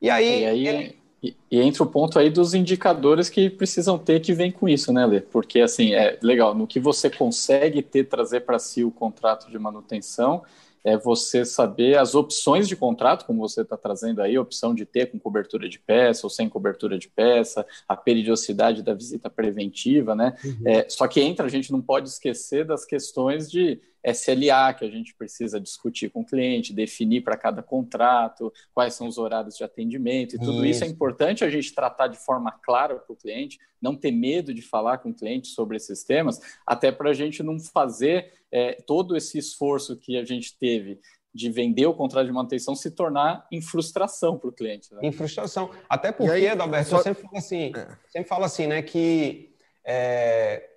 E aí. E, aí ele... e, e entra o ponto aí dos indicadores que precisam ter que vem com isso, né, Lê? Porque, assim, é legal, no que você consegue ter, trazer para si o contrato de manutenção é você saber as opções de contrato, como você está trazendo aí, opção de ter com cobertura de peça ou sem cobertura de peça, a periodicidade da visita preventiva, né? Uhum. É, só que entra, a gente não pode esquecer das questões de SLA que a gente precisa discutir com o cliente, definir para cada contrato, quais são os horários de atendimento e tudo isso. isso é importante a gente tratar de forma clara para o cliente, não ter medo de falar com o cliente sobre esses temas, até para a gente não fazer é, todo esse esforço que a gente teve de vender o contrato de manutenção se tornar em frustração para o cliente. Né? Em frustração. Até porque, aí, Adalberto, só... eu sempre falo assim, é. sempre falo assim, né, que é,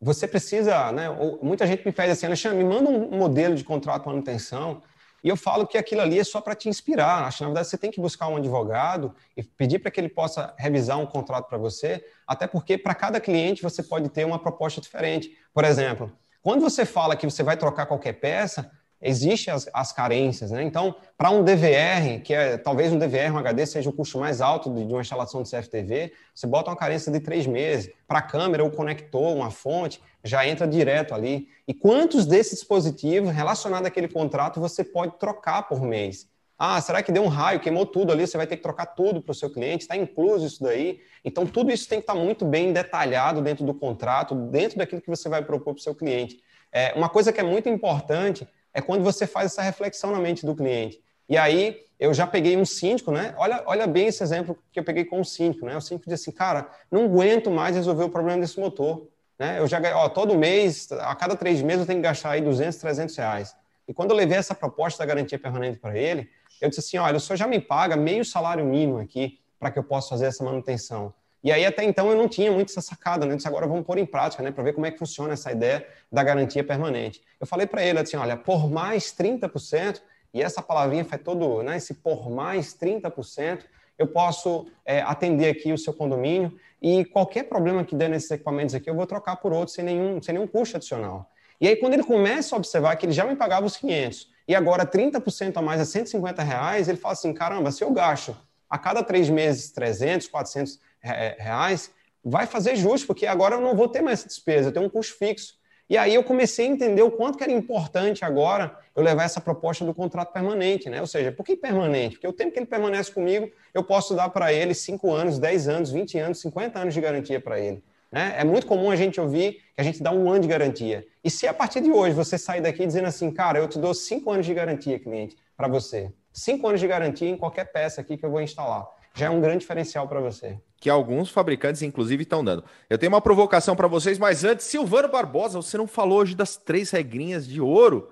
você precisa, né? Muita gente me pede assim, Alexandre, me manda um modelo de contrato de manutenção. E eu falo que aquilo ali é só para te inspirar. Acho que, na verdade, você tem que buscar um advogado e pedir para que ele possa revisar um contrato para você, até porque para cada cliente você pode ter uma proposta diferente. Por exemplo, quando você fala que você vai trocar qualquer peça, existem as, as carências, né? Então, para um DVR, que é talvez um DVR, um HD seja o custo mais alto de, de uma instalação de CFTV, você bota uma carência de três meses. Para a câmera, o conector, uma fonte, já entra direto ali. E quantos desses dispositivos relacionados àquele contrato você pode trocar por mês? Ah, será que deu um raio, queimou tudo ali, você vai ter que trocar tudo para o seu cliente? Está incluso isso daí? Então, tudo isso tem que estar tá muito bem detalhado dentro do contrato, dentro daquilo que você vai propor para o seu cliente. É, uma coisa que é muito importante é quando você faz essa reflexão na mente do cliente. E aí, eu já peguei um síndico, né? Olha, olha bem esse exemplo que eu peguei com o síndico, né? O síndico disse assim, cara, não aguento mais resolver o problema desse motor. Né? Eu já, ó, todo mês, a cada três meses, eu tenho que gastar aí 200, 300 reais. E quando eu levei essa proposta da garantia permanente para ele, eu disse assim, olha, o senhor já me paga meio salário mínimo aqui para que eu possa fazer essa manutenção. E aí, até então, eu não tinha muito essa sacada, né? Eu disse, agora vamos pôr em prática, né? Para ver como é que funciona essa ideia da garantia permanente. Eu falei para ele, assim, olha, por mais 30%, e essa palavrinha faz todo, né? Esse por mais 30%, eu posso é, atender aqui o seu condomínio e qualquer problema que der nesses equipamentos aqui, eu vou trocar por outro sem nenhum, sem nenhum custo adicional. E aí, quando ele começa a observar que ele já me pagava os 500 e agora 30% a mais é 150 reais, ele fala assim, caramba, se eu gasto a cada três meses 300, 400 reais, vai fazer justo, porque agora eu não vou ter mais essa despesa, eu tenho um custo fixo. E aí eu comecei a entender o quanto que era importante agora eu levar essa proposta do contrato permanente, né? Ou seja, por que permanente? Porque o tempo que ele permanece comigo, eu posso dar para ele 5 anos, 10 anos, 20 anos, 50 anos de garantia para ele. Né? É muito comum a gente ouvir que a gente dá um ano de garantia. E se a partir de hoje você sair daqui dizendo assim, cara, eu te dou 5 anos de garantia, cliente, para você. 5 anos de garantia em qualquer peça aqui que eu vou instalar. Já é um grande diferencial para você que alguns fabricantes, inclusive, estão dando. Eu tenho uma provocação para vocês, mas antes, Silvano Barbosa, você não falou hoje das três regrinhas de ouro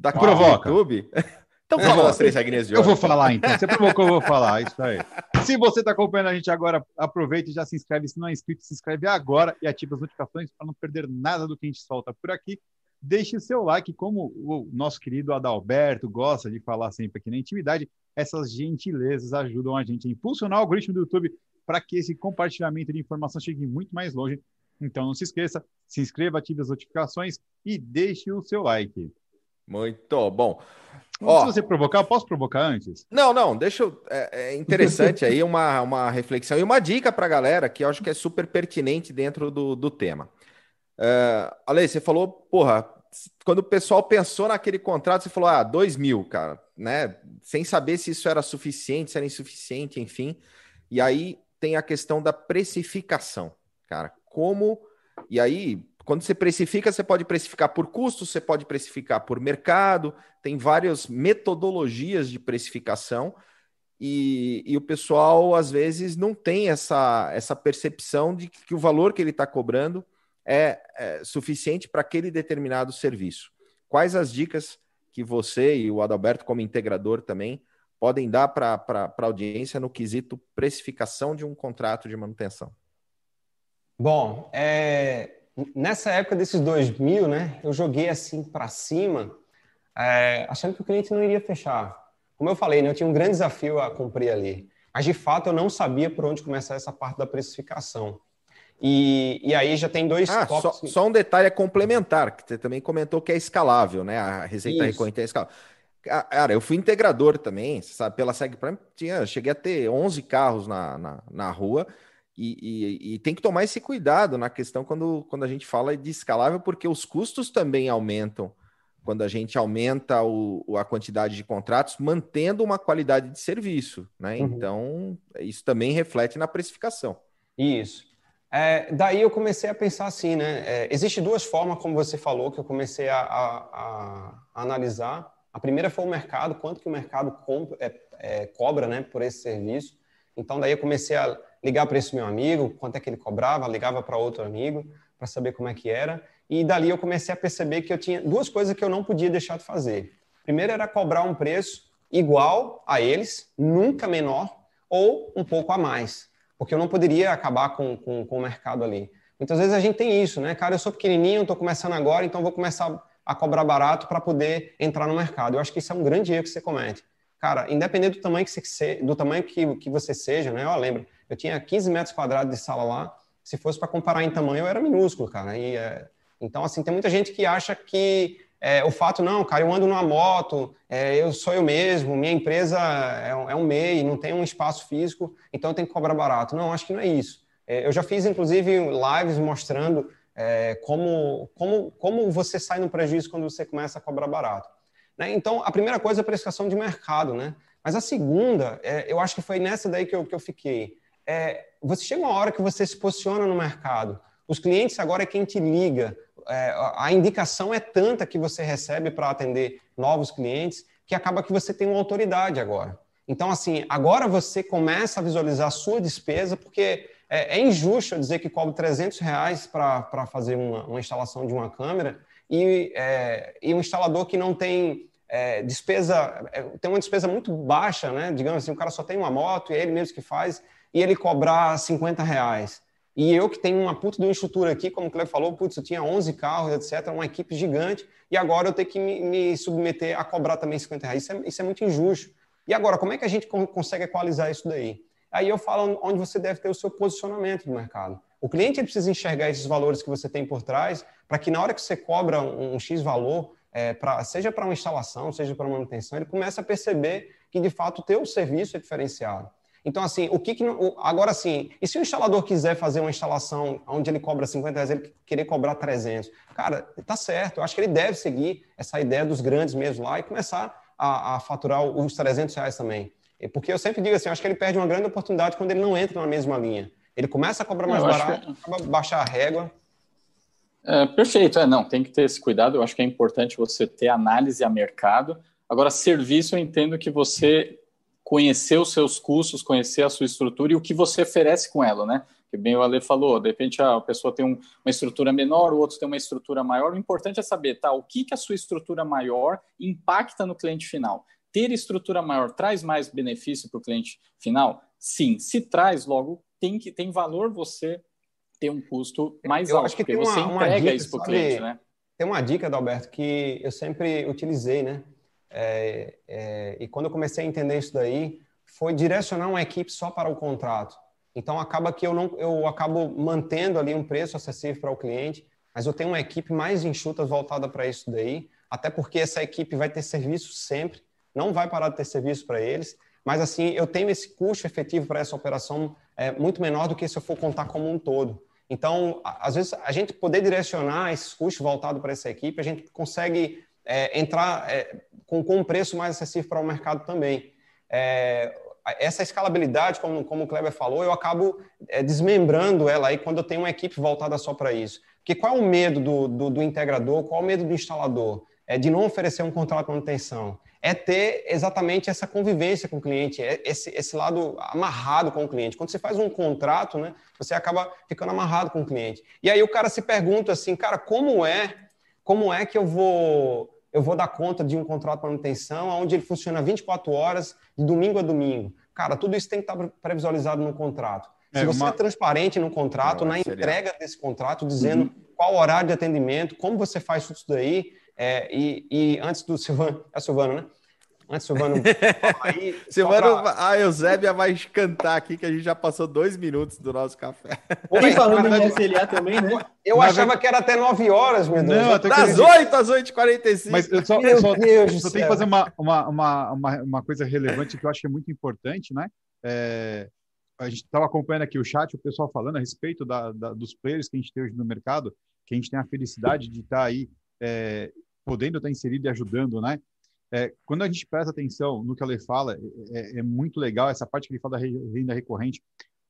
da Provoca. YouTube? Então fala das três regrinhas de ouro. Eu vou falar então. Você provocou, eu vou falar. Isso aí. Se você está acompanhando a gente agora, aproveita e já se inscreve. Se não é inscrito, se inscreve agora e ativa as notificações para não perder nada do que a gente solta por aqui. Deixe o seu like, como o nosso querido Adalberto gosta de falar sempre aqui na intimidade. Essas gentilezas ajudam a gente a impulsionar o algoritmo do YouTube para que esse compartilhamento de informação chegue muito mais longe. Então não se esqueça, se inscreva, ative as notificações e deixe o seu like. Muito bom. Ó, se você provocar, posso provocar antes? Não, não, deixa eu. É, é interessante aí uma, uma reflexão e uma dica para a galera que eu acho que é super pertinente dentro do, do tema. Uh, Ale, você falou, porra, quando o pessoal pensou naquele contrato, você falou, ah, dois mil, cara, né? Sem saber se isso era suficiente, se era insuficiente, enfim. E aí tem a questão da precificação, cara. Como. E aí, quando você precifica, você pode precificar por custo, você pode precificar por mercado, tem várias metodologias de precificação. E, e o pessoal, às vezes, não tem essa, essa percepção de que o valor que ele está cobrando é, é suficiente para aquele determinado serviço. Quais as dicas que você e o Adalberto, como integrador também, podem dar para a audiência no quesito precificação de um contrato de manutenção? Bom, é, nessa época desses 2000, né, eu joguei assim para cima, é, achando que o cliente não iria fechar. Como eu falei, né, eu tinha um grande desafio a cumprir ali. Mas, de fato, eu não sabia por onde começar essa parte da precificação. E, e aí já tem dois ah, só, só, um detalhe complementar, que você também comentou que é escalável, né? A receita recorrente é escalável. Cara, eu fui integrador também, sabe? Pela SegPrime, tinha, cheguei a ter 11 carros na, na, na rua e, e, e, tem que tomar esse cuidado na questão quando, quando a gente fala de escalável, porque os custos também aumentam quando a gente aumenta o, a quantidade de contratos, mantendo uma qualidade de serviço, né? Uhum. Então, isso também reflete na precificação. Isso. É, daí eu comecei a pensar assim, né? É, Existem duas formas, como você falou, que eu comecei a, a, a analisar a primeira foi o mercado, quanto que o mercado compra, é, é, cobra né, por esse serviço. Então, daí eu comecei a ligar para esse meu amigo, quanto é que ele cobrava, ligava para outro amigo para saber como é que era. E dali eu comecei a perceber que eu tinha duas coisas que eu não podia deixar de fazer. Primeiro era cobrar um preço igual a eles, nunca menor, ou um pouco a mais, porque eu não poderia acabar com, com, com o mercado ali. Muitas vezes a gente tem isso, né? Cara, eu sou pequenininho, estou começando agora, então vou começar a cobrar barato para poder entrar no mercado. Eu acho que isso é um grande erro que você comete. Cara, independente do tamanho que você, do tamanho que, que você seja, né? Eu lembro, eu tinha 15 metros quadrados de sala lá. Se fosse para comparar em tamanho, eu era minúsculo, cara. E, é... Então, assim, tem muita gente que acha que é, o fato, não, cara, eu ando numa moto, é, eu sou eu mesmo, minha empresa é um, é MEI, não tem um espaço físico, então tenho que cobrar barato. Não, acho que não é isso. É, eu já fiz, inclusive, lives mostrando é, como, como, como você sai no prejuízo quando você começa a cobrar barato. Né? Então, a primeira coisa é a precificação de mercado, né? Mas a segunda, é, eu acho que foi nessa daí que eu, que eu fiquei. É, você chega uma hora que você se posiciona no mercado. Os clientes agora é quem te liga. É, a indicação é tanta que você recebe para atender novos clientes que acaba que você tem uma autoridade agora. Então, assim, agora você começa a visualizar a sua despesa, porque é, é injusto eu dizer que cobro 300 reais para fazer uma, uma, instalação de uma câmera e, é, e um instalador que não tem é, despesa, é, tem uma despesa muito baixa, né? Digamos assim, o cara só tem uma moto e é ele mesmo que faz, e ele cobrar 50 reais. E eu que tenho uma puta de uma estrutura aqui, como o Cleber falou, putz, eu tinha 11 carros, etc., uma equipe gigante, e agora eu tenho que me, me submeter a cobrar também 50 reais. Isso é, isso é muito injusto. E agora, como é que a gente consegue equalizar isso daí? Aí eu falo onde você deve ter o seu posicionamento no mercado. O cliente precisa enxergar esses valores que você tem por trás, para que na hora que você cobra um, um X valor, é, pra, seja para uma instalação, seja para manutenção, ele comece a perceber que de fato o teu serviço é diferenciado. Então, assim, o que, que agora sim, e se o instalador quiser fazer uma instalação onde ele cobra 50 reais, ele querer cobrar 300? Cara, tá certo, eu acho que ele deve seguir essa ideia dos grandes mesmo lá e começar a, a faturar os 300 reais também. Porque eu sempre digo assim, acho que ele perde uma grande oportunidade quando ele não entra na mesma linha. Ele começa a cobrar mais barato, que... acaba baixar a régua. É, perfeito, é, não, tem que ter esse cuidado. Eu acho que é importante você ter análise a mercado. Agora, serviço, eu entendo que você conhecer os seus custos, conhecer a sua estrutura e o que você oferece com ela, né? Que bem o Ale falou, de repente a pessoa tem um, uma estrutura menor, o outro tem uma estrutura maior. O importante é saber, tá, o que, que a sua estrutura maior impacta no cliente final. Ter estrutura maior traz mais benefício para o cliente final? Sim. Se traz, logo, tem, que, tem valor você ter um custo mais eu alto, acho que porque você entrega dica, isso para o cliente, né? Tem uma dica, Adalberto, que eu sempre utilizei, né? É, é, e quando eu comecei a entender isso daí, foi direcionar uma equipe só para o contrato. Então acaba que eu não, eu acabo mantendo ali um preço acessível para o cliente, mas eu tenho uma equipe mais enxuta voltada para isso daí, até porque essa equipe vai ter serviço sempre, não vai parar de ter serviço para eles, mas assim eu tenho esse custo efetivo para essa operação é, muito menor do que se eu for contar como um todo. Então, às vezes, a gente poder direcionar esses custos voltados para essa equipe, a gente consegue é, entrar é, com, com um preço mais acessível para o mercado também. É, essa escalabilidade, como, como o Kleber falou, eu acabo é, desmembrando ela aí quando eu tenho uma equipe voltada só para isso. Porque qual é o medo do, do, do, integrador, qual é o medo do instalador? É de não oferecer um contrato de manutenção. É ter exatamente essa convivência com o cliente, é esse, esse lado amarrado com o cliente. Quando você faz um contrato, né, você acaba ficando amarrado com o cliente. E aí o cara se pergunta assim, cara, como é, como é que eu vou eu vou dar conta de um contrato de manutenção onde ele funciona 24 horas, de domingo a domingo. Cara, tudo isso tem que estar previsualizado no contrato. Se é, você uma... é transparente no contrato, Não, na seria... entrega desse contrato, dizendo uhum. qual horário de atendimento, como você faz tudo isso daí, é, e, e, antes do Silvano, é Silvano, né? Antes, Silvano. aí, Silvano, pra... a Eusébia vai cantar aqui que a gente já passou dois minutos do nosso café. E falando em SLA também, né? Eu Mas achava que era até 9 horas, meu Deus. Não, até das 8 às 8h45. Mas eu só, eu só, eu só tenho que fazer uma, uma, uma, uma, uma coisa relevante que eu acho que é muito importante, né? É, a gente estava acompanhando aqui o chat, o pessoal falando a respeito da, da, dos players que a gente tem hoje no mercado, que a gente tem a felicidade de estar tá aí é, podendo estar tá inserido e ajudando, né? É, quando a gente presta atenção no que ele fala, é, é, muito legal essa parte que ele fala da renda recorrente.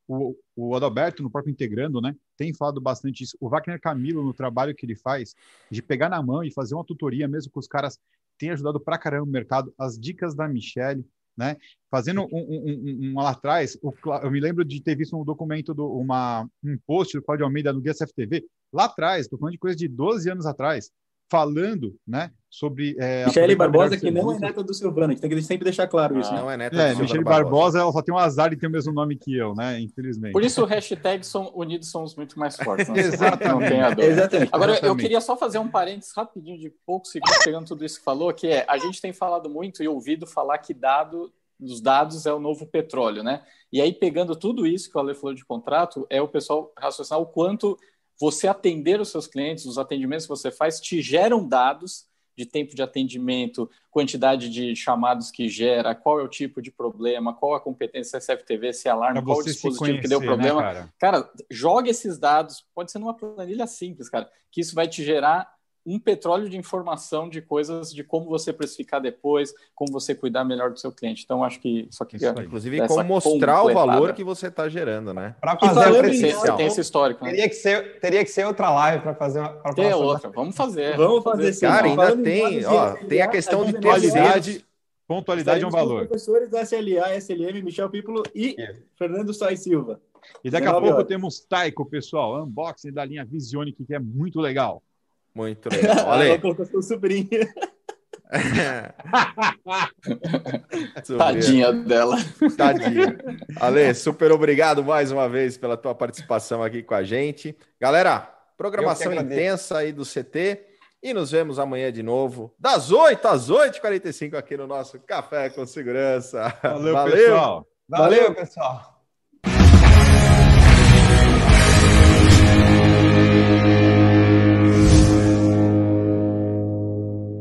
O, o Adalberto, no próprio Integrando, né, tem falado bastante isso. O Wagner Camilo, no trabalho que ele faz, de pegar na mão e fazer uma tutoria, mesmo que os caras tenham ajudado pra caramba no mercado, as dicas da Michelle, né, fazendo um, um, um, um lá atrás, o, eu me lembro de ter visto um documento, do, uma, um post do Claudio Almeida no Guia CFTV, lá atrás, estou falando de coisa de 12 anos atrás, falando, né, sobre... É, Michele Barbosa, que não é neta do Silvano, a gente tem que sempre deixar claro isso. Ah, não é neta é, do Michele Barbosa, Barbosa, ela só tem um azar de ter o mesmo nome que eu, né, infelizmente. Por isso o hashtag são, unidos somos muito mais fortes. Né? Exatamente. Exatamente. Agora, Exatamente. eu queria só fazer um parênteses rapidinho, de poucos segundos, pegando tudo isso que falou, que é, a gente tem falado muito e ouvido falar que dado os dados é o novo petróleo, né? E aí, pegando tudo isso que o Ale falou de contrato, é o pessoal raciocinar o quanto você atender os seus clientes, os atendimentos que você faz, te geram dados de tempo de atendimento, quantidade de chamados que gera, qual é o tipo de problema, qual a competência se é CFTV, se é alarme, qual o dispositivo conhecer, que deu problema. Né, cara? cara, joga esses dados, pode ser numa planilha simples, cara, que isso vai te gerar um petróleo de informação de coisas de como você precificar depois, como você cuidar melhor do seu cliente. Então, acho que só que inclusive como mostrar o valor que você está gerando, né? Para fazer o tem esse histórico. Né? Teria que ser, teria que ser outra live para fazer uma. Pra tem outra. Vamos fazer. Vamos fazer. Sim, Cara, ainda tem, ó, tem a questão de qualidade. Pontualidade é um valor. Professores da SLA, SLM, Michel Pípolo e Fernando Soares Silva. E daqui a pouco horas. temos Taiko, pessoal. Unboxing da linha Visionic, que é muito legal. Muito legal. Olha aí. colocou seu sobrinho. Tadinha dela. Tadinha. Ale, super obrigado mais uma vez pela tua participação aqui com a gente. Galera, programação intensa aí do CT. E nos vemos amanhã de novo, das 8 às 8h45 aqui no nosso Café com Segurança. Valeu, Valeu. pessoal. Valeu, pessoal.